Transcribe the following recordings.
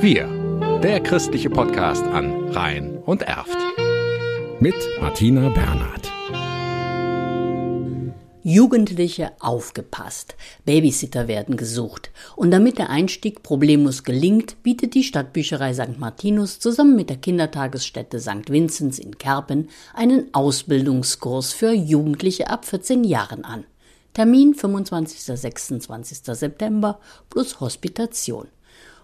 Wir, der christliche Podcast an Rhein und Erft. Mit Martina Bernhard. Jugendliche aufgepasst. Babysitter werden gesucht. Und damit der Einstieg problemlos gelingt, bietet die Stadtbücherei St. Martinus zusammen mit der Kindertagesstätte St. Vinzenz in Kerpen einen Ausbildungskurs für Jugendliche ab 14 Jahren an. Termin 25. 26. September plus Hospitation.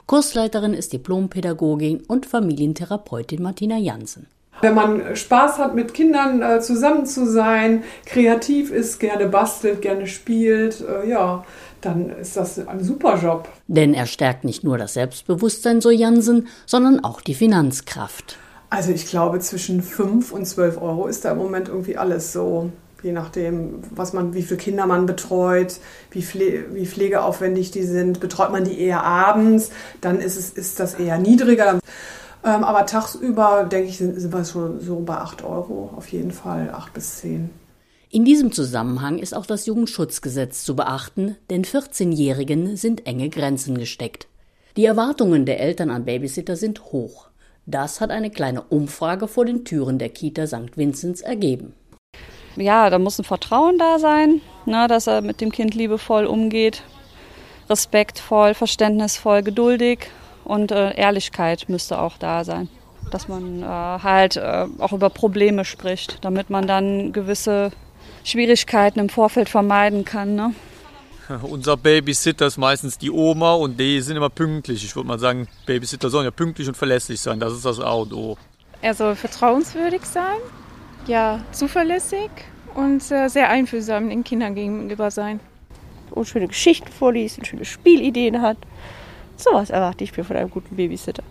Kursleiterin ist Diplompädagogin und Familientherapeutin Martina Jansen. Wenn man Spaß hat, mit Kindern äh, zusammen zu sein, kreativ ist, gerne bastelt, gerne spielt, äh, ja, dann ist das ein super Job. Denn er stärkt nicht nur das Selbstbewusstsein, so Jansen, sondern auch die Finanzkraft. Also ich glaube, zwischen 5 und 12 Euro ist da im Moment irgendwie alles so je nachdem, was man, wie viele Kinder man betreut, wie, pfle wie pflegeaufwendig die sind. Betreut man die eher abends, dann ist, es, ist das eher niedriger. Ähm, aber tagsüber, denke ich, sind, sind wir schon so bei 8 Euro auf jeden Fall, 8 bis 10. In diesem Zusammenhang ist auch das Jugendschutzgesetz zu beachten, denn 14-Jährigen sind enge Grenzen gesteckt. Die Erwartungen der Eltern an Babysitter sind hoch. Das hat eine kleine Umfrage vor den Türen der Kita St. Vinzenz ergeben ja, da muss ein Vertrauen da sein, ne, dass er mit dem Kind liebevoll umgeht, respektvoll, verständnisvoll, geduldig und äh, Ehrlichkeit müsste auch da sein. Dass man äh, halt äh, auch über Probleme spricht, damit man dann gewisse Schwierigkeiten im Vorfeld vermeiden kann. Ne? Unser Babysitter ist meistens die Oma und die sind immer pünktlich. Ich würde mal sagen, Babysitter sollen ja pünktlich und verlässlich sein. Das ist das A und O. Er soll vertrauenswürdig sein, ja, zuverlässig und äh, sehr einfühlsam den Kindern gegenüber sein. Und schöne Geschichten vorliest schöne Spielideen hat. Sowas erwarte ich mir von einem guten Babysitter.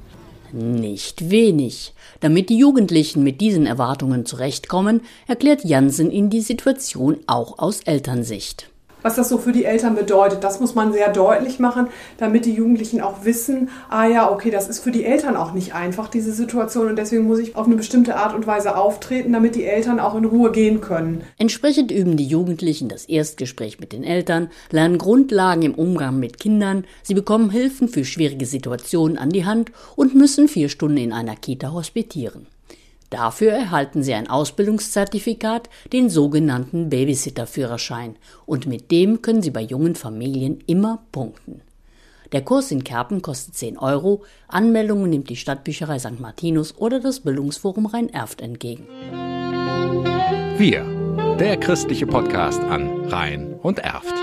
Nicht wenig. Damit die Jugendlichen mit diesen Erwartungen zurechtkommen, erklärt Jansen in die Situation auch aus Elternsicht was das so für die Eltern bedeutet. Das muss man sehr deutlich machen, damit die Jugendlichen auch wissen, ah ja, okay, das ist für die Eltern auch nicht einfach, diese Situation. Und deswegen muss ich auf eine bestimmte Art und Weise auftreten, damit die Eltern auch in Ruhe gehen können. Entsprechend üben die Jugendlichen das Erstgespräch mit den Eltern, lernen Grundlagen im Umgang mit Kindern, sie bekommen Hilfen für schwierige Situationen an die Hand und müssen vier Stunden in einer Kita hospitieren. Dafür erhalten sie ein Ausbildungszertifikat, den sogenannten Babysitterführerschein, und mit dem können sie bei jungen Familien immer punkten. Der Kurs in Kerpen kostet 10 Euro, Anmeldungen nimmt die Stadtbücherei St. Martinus oder das Bildungsforum Rhein-Erft entgegen. Wir, der christliche Podcast an Rhein und Erft.